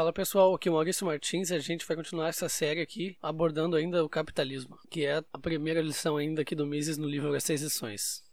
Fala pessoal, aqui é o Maurício Martins e a gente vai continuar essa série aqui abordando ainda o capitalismo, que é a primeira lição ainda aqui do Mises no livro As Seis Lições.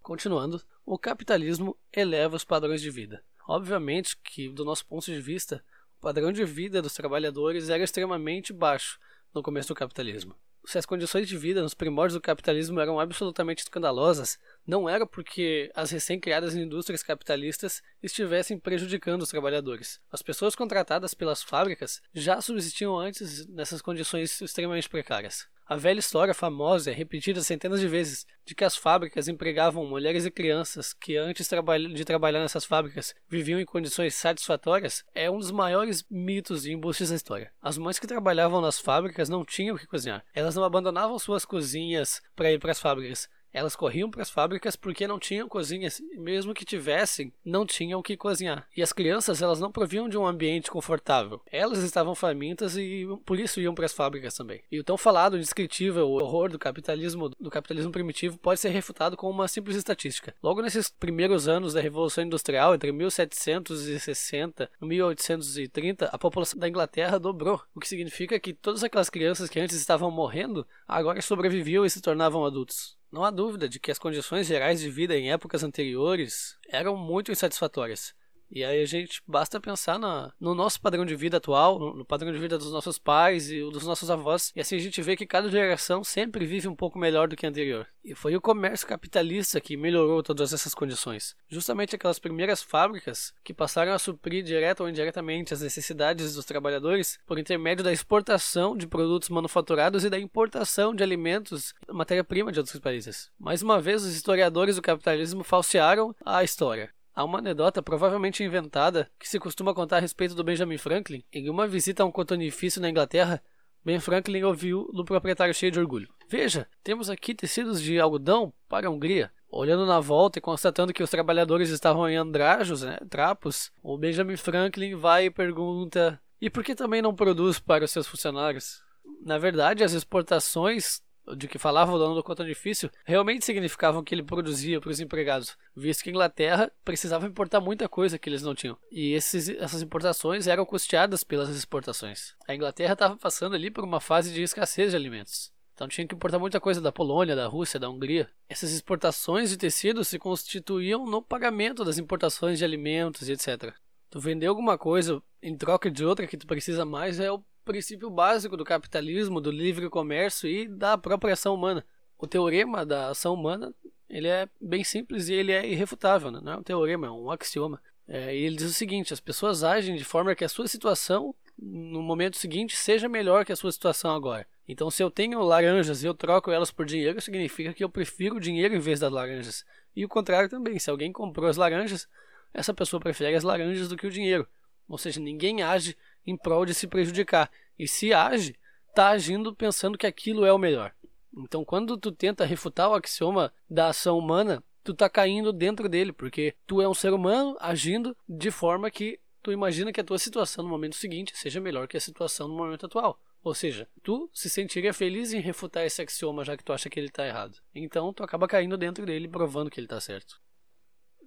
Continuando, o capitalismo eleva os padrões de vida. Obviamente que, do nosso ponto de vista, o padrão de vida dos trabalhadores era extremamente baixo no começo do capitalismo se as condições de vida nos primórdios do capitalismo eram absolutamente escandalosas, não era porque as recém-criadas indústrias capitalistas estivessem prejudicando os trabalhadores. As pessoas contratadas pelas fábricas já subsistiam antes nessas condições extremamente precárias. A velha história famosa e repetida centenas de vezes de que as fábricas empregavam mulheres e crianças que antes de trabalhar nessas fábricas viviam em condições satisfatórias é um dos maiores mitos e embustes da história. As mães que trabalhavam nas fábricas não tinham o que cozinhar. Elas não abandonavam suas cozinhas para ir para as fábricas. Elas corriam para as fábricas porque não tinham cozinhas, e mesmo que tivessem, não tinham o que cozinhar. E as crianças, elas não proviam de um ambiente confortável. Elas estavam famintas e por isso iam para as fábricas também. E o tão falado, indescritível horror do capitalismo, do capitalismo primitivo pode ser refutado com uma simples estatística. Logo nesses primeiros anos da Revolução Industrial, entre 1760 e 1830, a população da Inglaterra dobrou, o que significa que todas aquelas crianças que antes estavam morrendo agora sobreviviam e se tornavam adultos. Não há dúvida de que as condições gerais de vida em épocas anteriores eram muito insatisfatórias. E aí a gente basta pensar na, no nosso padrão de vida atual, no, no, padrão de vida dos nossos pais e dos nossos avós, e assim a gente vê que cada geração sempre vive um pouco melhor do que a anterior. E foi o comércio capitalista que melhorou todas essas condições. Justamente aquelas primeiras fábricas que passaram a suprir direta ou indiretamente as necessidades dos trabalhadores por intermédio da exportação de produtos manufaturados e da importação de alimentos, matéria-prima de outros países. Mais uma vez, os historiadores do capitalismo falsearam a história. Há uma anedota provavelmente inventada que se costuma contar a respeito do Benjamin Franklin. Em uma visita a um cotonifício na Inglaterra, Ben Franklin ouviu do proprietário cheio de orgulho: Veja, temos aqui tecidos de algodão para a Hungria. Olhando na volta e constatando que os trabalhadores estavam em andrajos, né, trapos, o Benjamin Franklin vai e pergunta: E por que também não produz para os seus funcionários? Na verdade, as exportações de que falava o dono do conto difícil realmente significavam que ele produzia para os empregados, visto que a Inglaterra precisava importar muita coisa que eles não tinham. E esses, essas importações eram custeadas pelas exportações. A Inglaterra estava passando ali por uma fase de escassez de alimentos. Então tinha que importar muita coisa da Polônia, da Rússia, da Hungria. Essas exportações de tecidos se constituíam no pagamento das importações de alimentos e etc. Tu vender alguma coisa em troca de outra que tu precisa mais é o princípio básico do capitalismo, do livre comércio e da própria ação humana. O teorema da ação humana ele é bem simples e ele é irrefutável, né? não é um teorema, é um axioma. É, e ele diz o seguinte: as pessoas agem de forma que a sua situação no momento seguinte seja melhor que a sua situação agora. Então, se eu tenho laranjas e eu troco elas por dinheiro, significa que eu prefiro o dinheiro em vez das laranjas. E o contrário também: se alguém comprou as laranjas, essa pessoa prefere as laranjas do que o dinheiro. Ou seja, ninguém age em prol de se prejudicar. E se age, está agindo pensando que aquilo é o melhor. Então, quando tu tenta refutar o axioma da ação humana, tu está caindo dentro dele, porque tu é um ser humano agindo de forma que tu imagina que a tua situação no momento seguinte seja melhor que a situação no momento atual. Ou seja, tu se sentiria feliz em refutar esse axioma já que tu acha que ele está errado. Então, tu acaba caindo dentro dele, provando que ele está certo.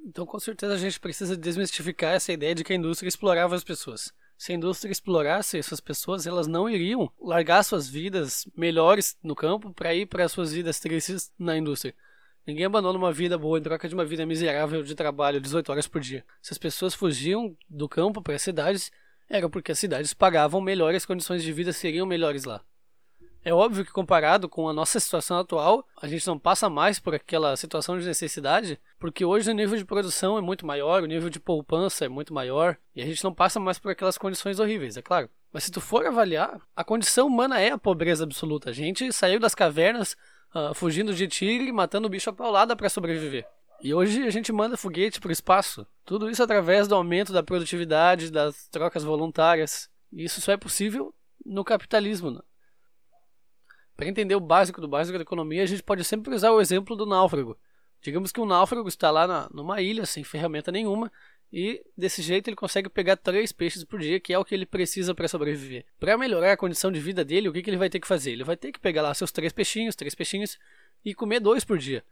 Então, com certeza, a gente precisa desmistificar essa ideia de que a indústria explorava as pessoas se a indústria explorasse essas pessoas, elas não iriam largar suas vidas melhores no campo para ir para suas vidas tristes na indústria. Ninguém abandona uma vida boa em troca de uma vida miserável de trabalho 18 horas por dia. Se as pessoas fugiam do campo para as cidades, era porque as cidades pagavam melhor e as condições de vida seriam melhores lá. É óbvio que comparado com a nossa situação atual, a gente não passa mais por aquela situação de necessidade, porque hoje o nível de produção é muito maior, o nível de poupança é muito maior, e a gente não passa mais por aquelas condições horríveis, é claro. Mas se tu for avaliar, a condição humana é a pobreza absoluta. A gente saiu das cavernas uh, fugindo de tigre, matando bicho a paulada para sobreviver. E hoje a gente manda foguete para o espaço. Tudo isso através do aumento da produtividade, das trocas voluntárias. E isso só é possível no capitalismo. Para entender o básico do básico da economia, a gente pode sempre usar o exemplo do náufrago. Digamos que um náufrago está lá na, numa ilha sem ferramenta nenhuma e desse jeito ele consegue pegar três peixes por dia, que é o que ele precisa para sobreviver. Para melhorar a condição de vida dele, o que, que ele vai ter que fazer? Ele vai ter que pegar lá seus três peixinhos, três peixinhos e comer dois por dia.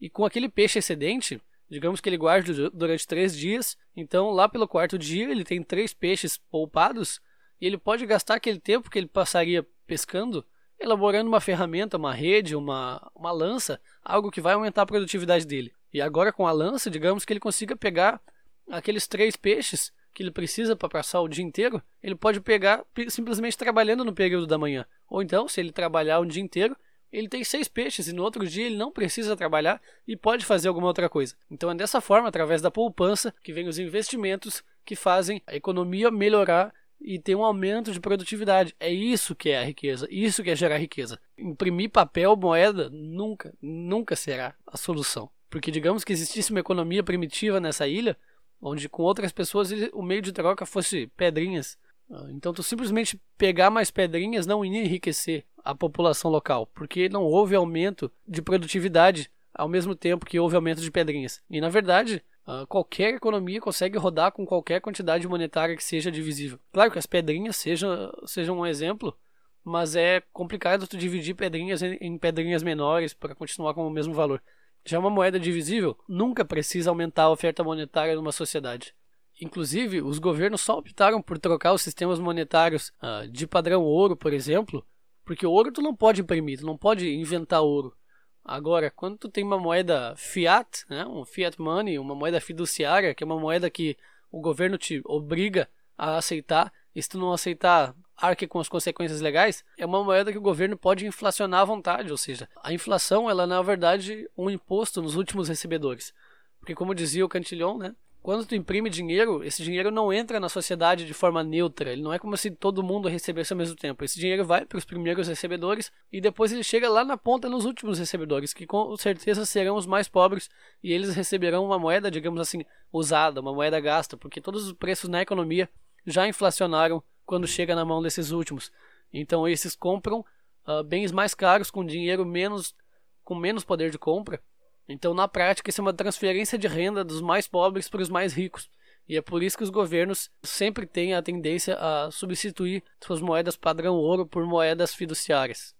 E com aquele peixe excedente, Digamos que ele guarde durante três dias, então lá pelo quarto dia ele tem três peixes poupados e ele pode gastar aquele tempo que ele passaria pescando elaborando uma ferramenta, uma rede, uma, uma lança, algo que vai aumentar a produtividade dele. E agora com a lança, digamos que ele consiga pegar aqueles três peixes que ele precisa para passar o dia inteiro, ele pode pegar simplesmente trabalhando no período da manhã. Ou então, se ele trabalhar o dia inteiro, ele tem seis peixes e no outro dia ele não precisa trabalhar e pode fazer alguma outra coisa. Então é dessa forma, através da poupança, que vem os investimentos que fazem a economia melhorar e ter um aumento de produtividade. É isso que é a riqueza, isso que é gerar riqueza. Imprimir papel, moeda, nunca, nunca será a solução. Porque digamos que existisse uma economia primitiva nessa ilha, onde com outras pessoas o meio de troca fosse pedrinhas. Ah, então tu simplesmente pegar mais pedrinhas não ia enriquecer a população local, porque não houve aumento de produtividade ao mesmo tempo que houve aumento de pedrinhas. E na verdade, ah, qualquer economia consegue rodar com qualquer quantidade monetária que seja divisível. Claro que as pedrinhas sejam, sejam um exemplo, mas é complicado tu dividir pedrinhas em, em pedrinhas menores para continuar com o mesmo valor. Já uma moeda divisível nunca precisa aumentar a oferta monetária numa sociedade. Inclusive, os governos só optaram por trocar os sistemas monetários uh, de padrão ouro, por exemplo, porque ouro tu não pode imprimir, tu não pode inventar ouro. Agora, quando tu tem uma moeda fiat, né, um fiat money, uma moeda fiduciária, que é uma moeda que o governo te obriga a aceitar, e se tu não aceitar, arque com as consequências legais, é uma moeda que o governo pode inflacionar à vontade, ou seja, a inflação ela é na verdade um imposto nos últimos recebedores. Porque como dizia o Cantillon, né, quando tu imprime dinheiro, esse dinheiro não entra na sociedade de forma neutra. Ele não é como se todo mundo recebesse ao mesmo tempo. Esse dinheiro vai para os primeiros recebedores e depois ele chega lá na ponta nos últimos recebedores, que com certeza serão os mais pobres e eles receberão uma moeda, digamos assim, usada, uma moeda gasta, porque todos os preços na economia já inflacionaram quando chega na mão desses últimos. Então esses compram uh, bens mais caros com dinheiro menos com menos poder de compra então, na prática, isso é uma transferência de renda dos mais pobres para os mais ricos. E é por isso que os governos sempre têm a tendência a substituir suas moedas padrão ouro por moedas fiduciárias.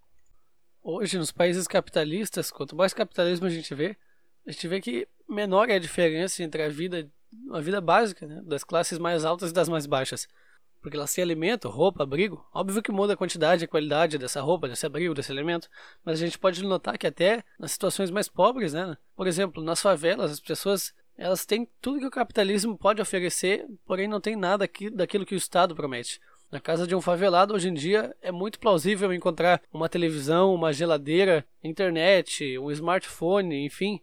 Hoje, nos países capitalistas, quanto mais capitalismo a gente vê, a gente vê que menor é a diferença entre a vida, a vida básica né, das classes mais altas e das mais baixas porque elas se alimentam, roupa, abrigo. Óbvio que muda a quantidade e a qualidade dessa roupa, desse abrigo, desse alimento, mas a gente pode notar que até nas situações mais pobres, né? Por exemplo, nas favelas, as pessoas elas têm tudo que o capitalismo pode oferecer, porém não tem nada aqui, daquilo que o Estado promete. Na casa de um favelado, hoje em dia, é muito plausível encontrar uma televisão, uma geladeira, internet, um smartphone, enfim,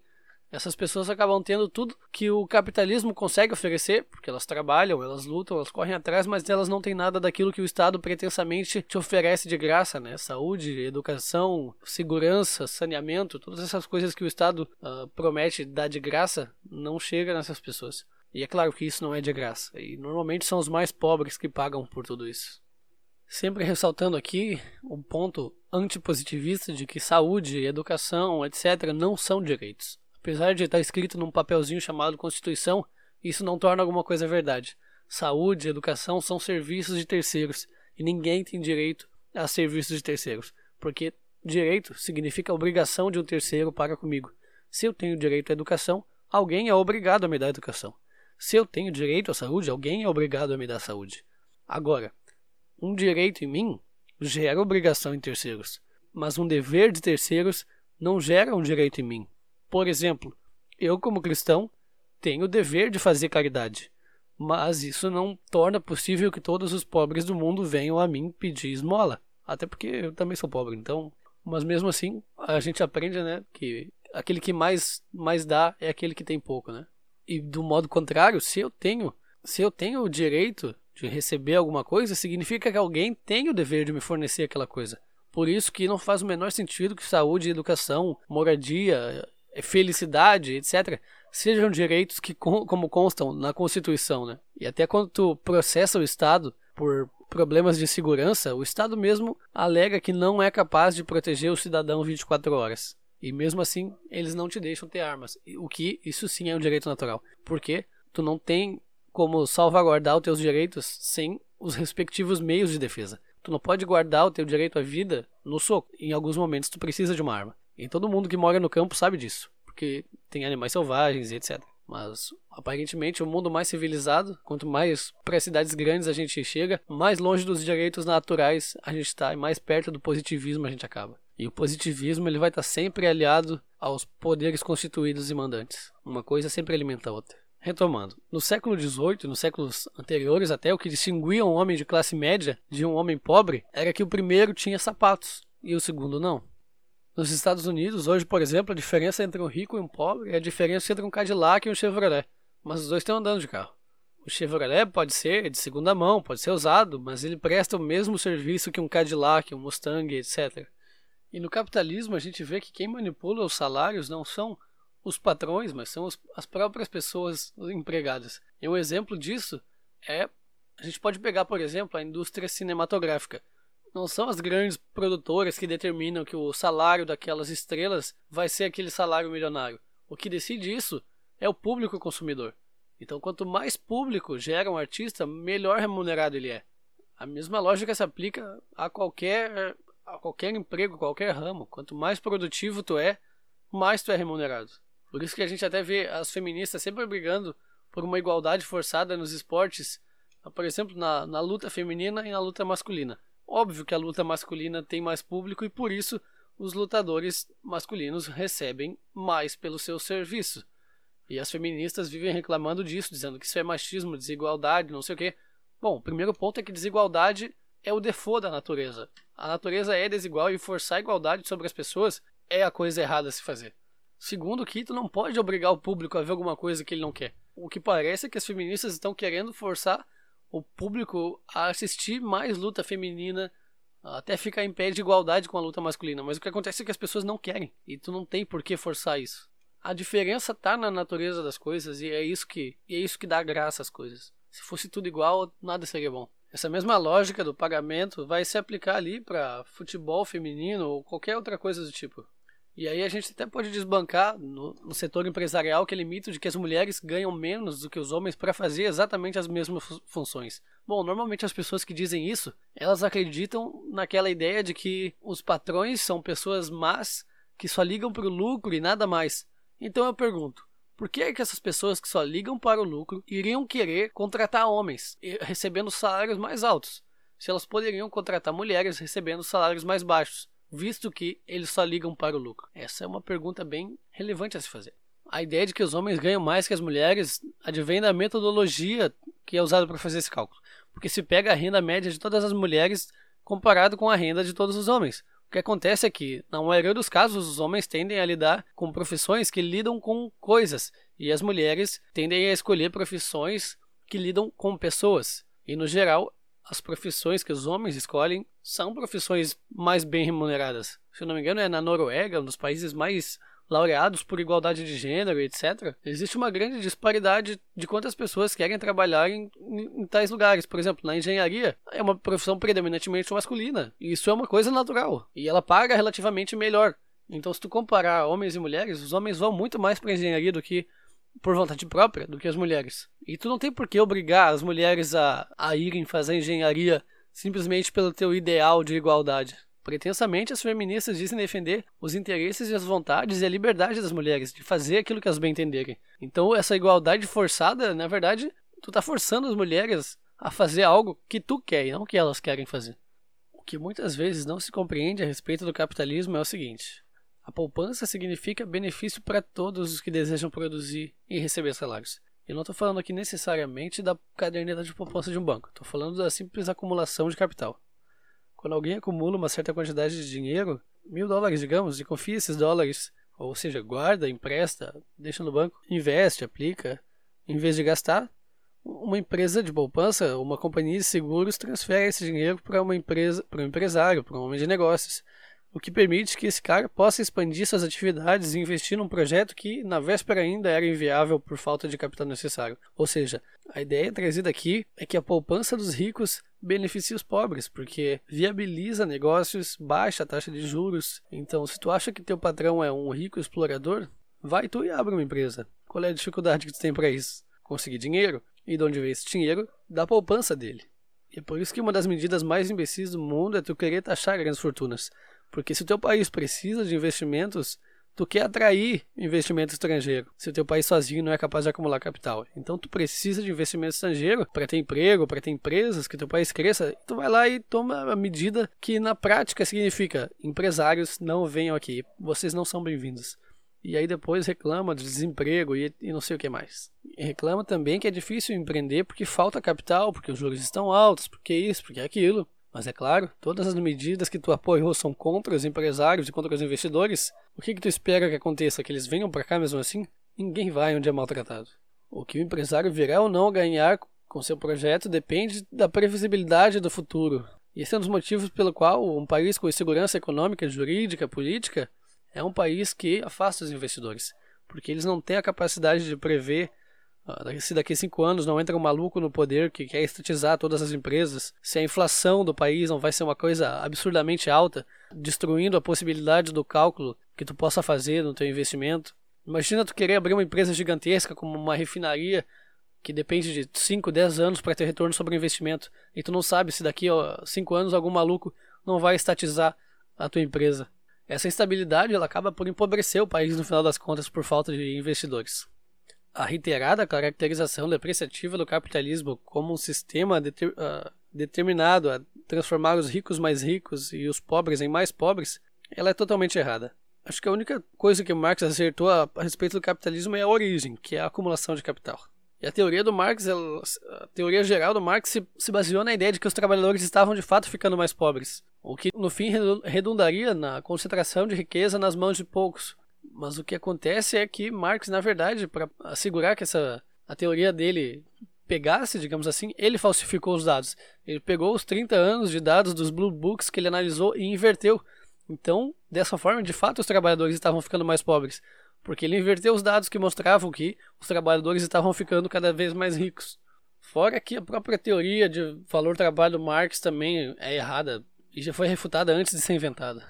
essas pessoas acabam tendo tudo que o capitalismo consegue oferecer, porque elas trabalham, elas lutam, elas correm atrás, mas elas não têm nada daquilo que o Estado pretensamente te oferece de graça, né? Saúde, educação, segurança, saneamento, todas essas coisas que o Estado uh, promete dar de graça, não chega nessas pessoas. E é claro que isso não é de graça, e normalmente são os mais pobres que pagam por tudo isso. Sempre ressaltando aqui o ponto antipositivista de que saúde, educação, etc., não são direitos. Apesar de estar escrito num papelzinho chamado Constituição, isso não torna alguma coisa verdade. Saúde e educação são serviços de terceiros e ninguém tem direito a serviços de terceiros, porque direito significa obrigação de um terceiro para comigo. Se eu tenho direito à educação, alguém é obrigado a me dar educação. Se eu tenho direito à saúde, alguém é obrigado a me dar saúde. Agora, um direito em mim gera obrigação em terceiros, mas um dever de terceiros não gera um direito em mim. Por exemplo, eu, como cristão, tenho o dever de fazer caridade, mas isso não torna possível que todos os pobres do mundo venham a mim pedir esmola. Até porque eu também sou pobre, então. Mas mesmo assim, a gente aprende, né, que aquele que mais, mais dá é aquele que tem pouco, né? E do modo contrário, se eu tenho, se eu tenho o direito de receber alguma coisa, significa que alguém tem o dever de me fornecer aquela coisa. Por isso que não faz o menor sentido que saúde, educação, moradia, felicidade, etc., sejam direitos que, como constam na Constituição, né? E até quando tu processa o Estado por problemas de segurança, o Estado mesmo alega que não é capaz de proteger o cidadão 24 horas. E mesmo assim, eles não te deixam ter armas. O que isso sim é um direito natural. Porque tu não tem como salvaguardar os teus direitos sem os respectivos meios de defesa. Tu não pode guardar o teu direito à vida no soco. Em alguns momentos tu precisa de uma arma. E todo mundo que mora no campo sabe disso, porque tem animais selvagens e etc. Mas aparentemente o mundo mais civilizado, quanto mais para cidades grandes a gente chega, mais longe dos direitos naturais a gente está e mais perto do positivismo a gente acaba. E o positivismo ele vai estar tá sempre aliado aos poderes constituídos e mandantes. Uma coisa sempre alimenta a outra. Retomando, no século XVIII, nos séculos anteriores até, o que distinguia um homem de classe média de um homem pobre era que o primeiro tinha sapatos e o segundo não. Nos Estados Unidos, hoje, por exemplo, a diferença entre um rico e um pobre é a diferença entre um Cadillac e um Chevrolet. Mas os dois estão andando de carro. O Chevrolet pode ser de segunda mão, pode ser usado, mas ele presta o mesmo serviço que um Cadillac, um Mustang, etc. E no capitalismo a gente vê que quem manipula os salários não são os patrões, mas são as próprias pessoas empregadas. E um exemplo disso é a gente pode pegar, por exemplo, a indústria cinematográfica. Não são as grandes produtoras que determinam que o salário daquelas estrelas vai ser aquele salário milionário. O que decide isso é o público consumidor. Então, quanto mais público gera um artista, melhor remunerado ele é. A mesma lógica se aplica a qualquer, a qualquer emprego, qualquer ramo. Quanto mais produtivo tu é, mais tu é remunerado. Por isso que a gente até vê as feministas sempre brigando por uma igualdade forçada nos esportes, por exemplo, na, na luta feminina e na luta masculina. Óbvio que a luta masculina tem mais público e por isso os lutadores masculinos recebem mais pelo seu serviço. E as feministas vivem reclamando disso, dizendo que isso é machismo, desigualdade, não sei o quê. Bom, o primeiro ponto é que desigualdade é o default da natureza. A natureza é desigual e forçar a igualdade sobre as pessoas é a coisa errada a se fazer. Segundo, que tu não pode obrigar o público a ver alguma coisa que ele não quer. O que parece é que as feministas estão querendo forçar o público a assistir mais luta feminina, até ficar em pé de igualdade com a luta masculina. Mas o que acontece é que as pessoas não querem, e tu não tem por que forçar isso. A diferença tá na natureza das coisas e é isso que é isso que dá graça às coisas. Se fosse tudo igual, nada seria bom. Essa mesma lógica do pagamento vai se aplicar ali para futebol feminino ou qualquer outra coisa do tipo. E aí a gente até pode desbancar no, no setor empresarial aquele mito de que as mulheres ganham menos do que os homens para fazer exatamente as mesmas funções. Bom, normalmente as pessoas que dizem isso, elas acreditam naquela ideia de que os patrões são pessoas más que só ligam para o lucro e nada mais. Então eu pergunto, por que, é que essas pessoas que só ligam para o lucro iriam querer contratar homens recebendo salários mais altos, se elas poderiam contratar mulheres recebendo salários mais baixos? Visto que eles só ligam para o lucro? Essa é uma pergunta bem relevante a se fazer. A ideia de que os homens ganham mais que as mulheres advém da metodologia que é usada para fazer esse cálculo. Porque se pega a renda média de todas as mulheres comparado com a renda de todos os homens. O que acontece é que, na maioria dos casos, os homens tendem a lidar com profissões que lidam com coisas, e as mulheres tendem a escolher profissões que lidam com pessoas. E, no geral, as profissões que os homens escolhem são profissões mais bem remuneradas. Se eu não me engano, é na Noruega, um dos países mais laureados por igualdade de gênero, etc. Existe uma grande disparidade de quantas pessoas querem trabalhar em, em, em, tais lugares. Por exemplo, na engenharia é uma profissão predominantemente masculina. E isso é uma coisa natural. E ela paga relativamente melhor. Então, se tu comparar homens e mulheres, os homens vão muito mais para engenharia do que por vontade própria do que as mulheres. E tu não tem por que obrigar as mulheres a, a irem fazer engenharia simplesmente pelo teu ideal de igualdade. Pretensamente, as feministas dizem defender os interesses e as vontades e a liberdade das mulheres de fazer aquilo que elas bem entenderem. Então, essa igualdade forçada, na verdade, tu tá forçando as mulheres a fazer algo que tu quer e não que elas querem fazer. O que muitas vezes não se compreende a respeito do capitalismo é o seguinte: a poupança significa benefício para todos os que desejam produzir e receber salários. Eu não estou falando aqui necessariamente da caderneta de poupança de um banco, estou falando da simples acumulação de capital. Quando alguém acumula uma certa quantidade de dinheiro, mil dólares, digamos, e confia esses dólares, ou seja, guarda, empresta, deixa no banco, investe, aplica, em vez de gastar, uma empresa de poupança, uma companhia de seguros transfere esse dinheiro para uma empresa, para um empresário, para um homem de negócios o que permite que esse cara possa expandir suas atividades e investir num projeto que, na véspera, ainda era inviável por falta de capital necessário. Ou seja, a ideia trazida aqui é que a poupança dos ricos beneficia os pobres, porque viabiliza negócios, baixa a taxa de juros. Então, se tu acha que teu patrão é um rico explorador, vai tu e abre uma empresa. Qual é a dificuldade que tu tem para isso? Conseguir dinheiro. E de onde vem esse dinheiro? Da poupança dele. E é por isso que uma das medidas mais imbecis do mundo é tu querer taxar grandes fortunas. Porque se o teu país precisa de investimentos, tu quer atrair investimento estrangeiro, se o teu país sozinho não é capaz de acumular capital. Então tu precisa de investimento estrangeiro para ter emprego, para ter empresas, que teu país cresça. Tu vai lá e toma a medida que na prática significa empresários não venham aqui, vocês não são bem-vindos. E aí depois reclama de desemprego e, e não sei o que mais. E reclama também que é difícil empreender porque falta capital, porque os juros estão altos, porque isso, porque aquilo. Mas é claro, todas as medidas que tu apoiou são contra os empresários e contra os investidores. O que, que tu espera que aconteça? Que eles venham para cá mesmo assim? Ninguém vai onde é maltratado. O que o empresário virá ou não ganhar com seu projeto depende da previsibilidade do futuro. E esse é um dos motivos pelo qual um país com insegurança econômica, jurídica, política é um país que afasta os investidores, porque eles não têm a capacidade de prever se daqui a cinco anos não entra um maluco no poder que quer estatizar todas as empresas, se a inflação do país não vai ser uma coisa absurdamente alta, destruindo a possibilidade do cálculo que tu possa fazer no teu investimento. Imagina tu querer abrir uma empresa gigantesca como uma refinaria que depende de 5, 10 anos para ter retorno sobre o investimento e tu não sabe se daqui a 5 anos algum maluco não vai estatizar a tua empresa. Essa instabilidade ela acaba por empobrecer o país no final das contas por falta de investidores a reiterada caracterização depreciativa do capitalismo como um sistema deter, uh, determinado a transformar os ricos mais ricos e os pobres em mais pobres, ela é totalmente errada. Acho que a única coisa que Marx acertou a, a respeito do capitalismo é a origem, que é a acumulação de capital. E a teoria do Marx, ela, a teoria geral do Marx se, se baseou na ideia de que os trabalhadores estavam de fato ficando mais pobres, o que no fim redundaria na concentração de riqueza nas mãos de poucos, mas o que acontece é que Marx, na verdade, para assegurar que essa a teoria dele pegasse, digamos assim, ele falsificou os dados. Ele pegou os 30 anos de dados dos Blue Books que ele analisou e inverteu. Então, dessa forma, de fato, os trabalhadores estavam ficando mais pobres, porque ele inverteu os dados que mostravam que os trabalhadores estavam ficando cada vez mais ricos. Fora que a própria teoria de valor-trabalho Marx também é errada e já foi refutada antes de ser inventada.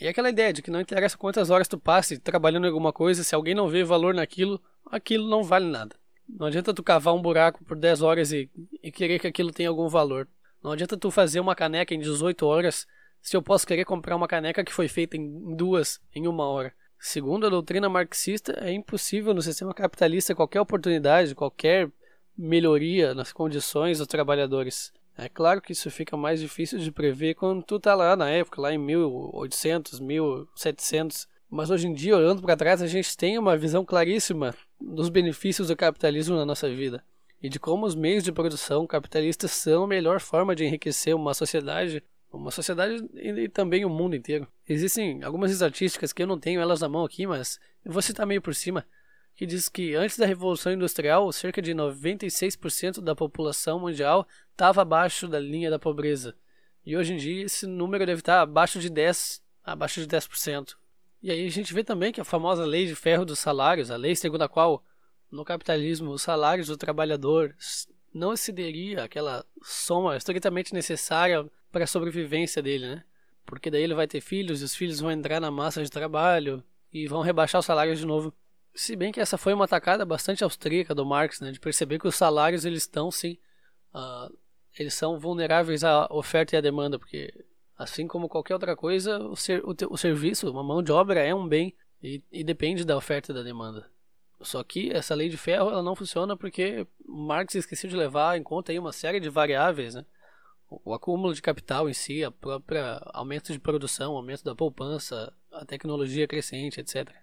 E é aquela ideia de que não interessa quantas horas tu passe trabalhando em alguma coisa, se alguém não vê valor naquilo, aquilo não vale nada. Não adianta tu cavar um buraco por 10 horas e, e querer que aquilo tenha algum valor. Não adianta tu fazer uma caneca em 18 horas se eu posso querer comprar uma caneca que foi feita em duas, em uma hora. Segundo a doutrina marxista, é impossível no sistema capitalista qualquer oportunidade, qualquer melhoria nas condições dos trabalhadores. É claro que isso fica mais difícil de prever quando tu tá lá na época, lá em 1800, 1700. Mas hoje em dia, olhando para trás, a gente tem uma visão claríssima dos benefícios do capitalismo na nossa vida e de como os meios de produção capitalistas são a melhor forma de enriquecer uma sociedade, uma sociedade e também o mundo inteiro. Existem algumas estatísticas que eu não tenho elas na mão aqui, mas eu vou citar meio por cima que diz que antes da Revolução Industrial, cerca de 96% da população mundial estava abaixo da linha da pobreza. E hoje em dia esse número deve estar abaixo de 10, abaixo de 10%. E aí a gente vê também que a famosa lei de ferro dos salários, a lei segundo a qual no capitalismo os salários do trabalhador não excederia aquela soma estritamente necessária para a sobrevivência dele, né? Porque daí ele vai ter filhos e os filhos vão entrar na massa de trabalho e vão rebaixar os salários de novo. Se bem que essa foi uma atacada bastante austríaca do Marx, né, de perceber que os salários eles estão sim, uh, eles são vulneráveis à oferta e à demanda, porque assim como qualquer outra coisa, o, ser, o, o serviço, uma mão de obra é um bem e, e, depende da oferta e da demanda. Só que essa lei de ferro ela não funciona porque Marx esqueceu de levar em conta aí uma série de variáveis, né? O, acúmulo de capital em si, a própria aumento de produção, aumento da poupança, a tecnologia crescente, etc.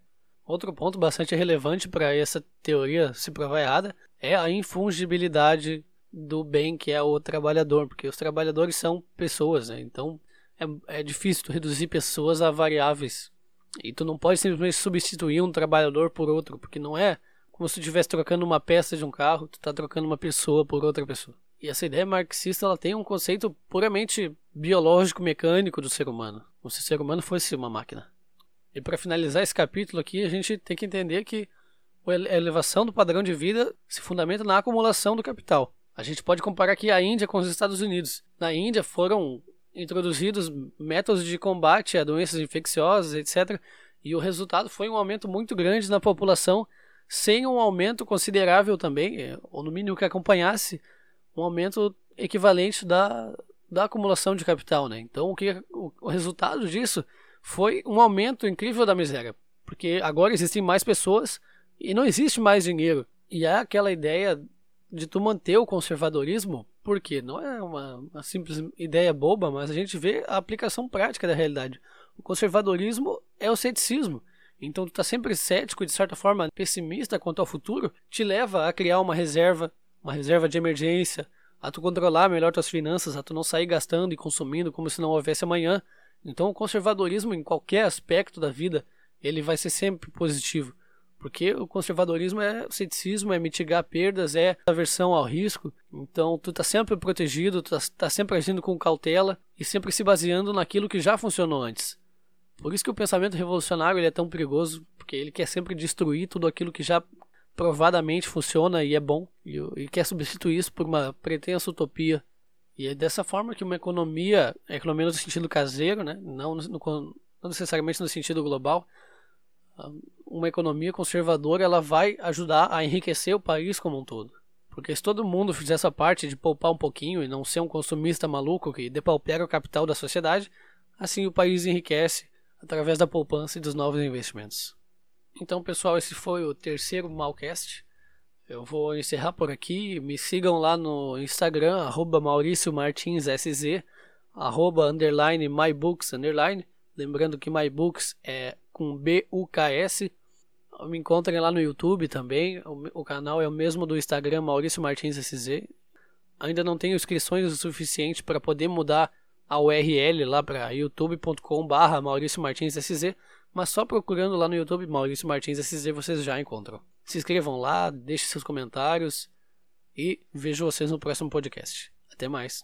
Outro ponto bastante relevante para essa teoria se provar errada é a infungibilidade do bem que é o trabalhador, porque os trabalhadores são pessoas, né? então é, é difícil reduzir pessoas a variáveis. E tu não pode simplesmente substituir um trabalhador por outro, porque não é como se tu estivesse trocando uma peça de um carro, tu está trocando uma pessoa por outra pessoa. E essa ideia marxista ela tem um conceito puramente biológico, mecânico do ser humano, como se o ser humano fosse uma máquina. E para finalizar esse capítulo aqui, a gente tem que entender que a elevação do padrão de vida se fundamenta na acumulação do capital. A gente pode comparar aqui a Índia com os Estados Unidos. Na Índia foram introduzidos métodos de combate a doenças infecciosas, etc. E o resultado foi um aumento muito grande na população, sem um aumento considerável também, é, ou no mínimo que acompanhasse, um aumento equivalente da, da acumulação de capital. Né? Então, o, que, o, o resultado disso foi um aumento incrível da miséria. Porque agora existem mais pessoas e não existe mais dinheiro. E é aquela ideia de tu manter o conservadorismo, porque não é uma, uma simples ideia boba, mas a gente vê a aplicação prática da realidade. O conservadorismo é o ceticismo. Então tu tá sempre cético, de certa forma pessimista quanto ao futuro, te leva a criar uma reserva, uma reserva de emergência, a tu controlar melhor tuas finanças, a tu não sair gastando e consumindo como se não houvesse amanhã. Então o conservadorismo em qualquer aspecto da vida, ele vai ser sempre positivo. Porque o conservadorismo é o ceticismo, é mitigar perdas, é aversão ao risco. Então tu tá sempre protegido, tu tá, tá sempre agindo com cautela e sempre se baseando naquilo que já funcionou antes. Por isso que o pensamento revolucionário ele é tão perigoso, porque ele quer sempre destruir tudo aquilo que já provadamente funciona e é bom, e, e quer substituir isso por uma pretensa utopia. E é dessa forma que uma economia, economia no sentido caseiro, né? não, no, não necessariamente no sentido global, uma economia conservadora ela vai ajudar a enriquecer o país como um todo. Porque se todo mundo fizer essa parte de poupar um pouquinho e não ser um consumista maluco que depaupera o capital da sociedade, assim o país enriquece através da poupança e dos novos investimentos. Então, pessoal, esse foi o terceiro Malcast. Eu vou encerrar por aqui. Me sigam lá no Instagram, arroba Maurício Martins SZ, arroba underline mybooks underline. Lembrando que mybooks é com B-U-K-S. Me encontrem lá no YouTube também. O, canal é o mesmo do Instagram, Maurício Martins SZ. Ainda não tenho inscrições o suficiente para poder mudar a URL lá para youtube.com/barra Maurício Martins SZ, mas só procurando lá no YouTube Maurício Martins SZ vocês já encontram. Se inscrevam lá, deixem seus comentários e vejo vocês no próximo podcast. Até mais.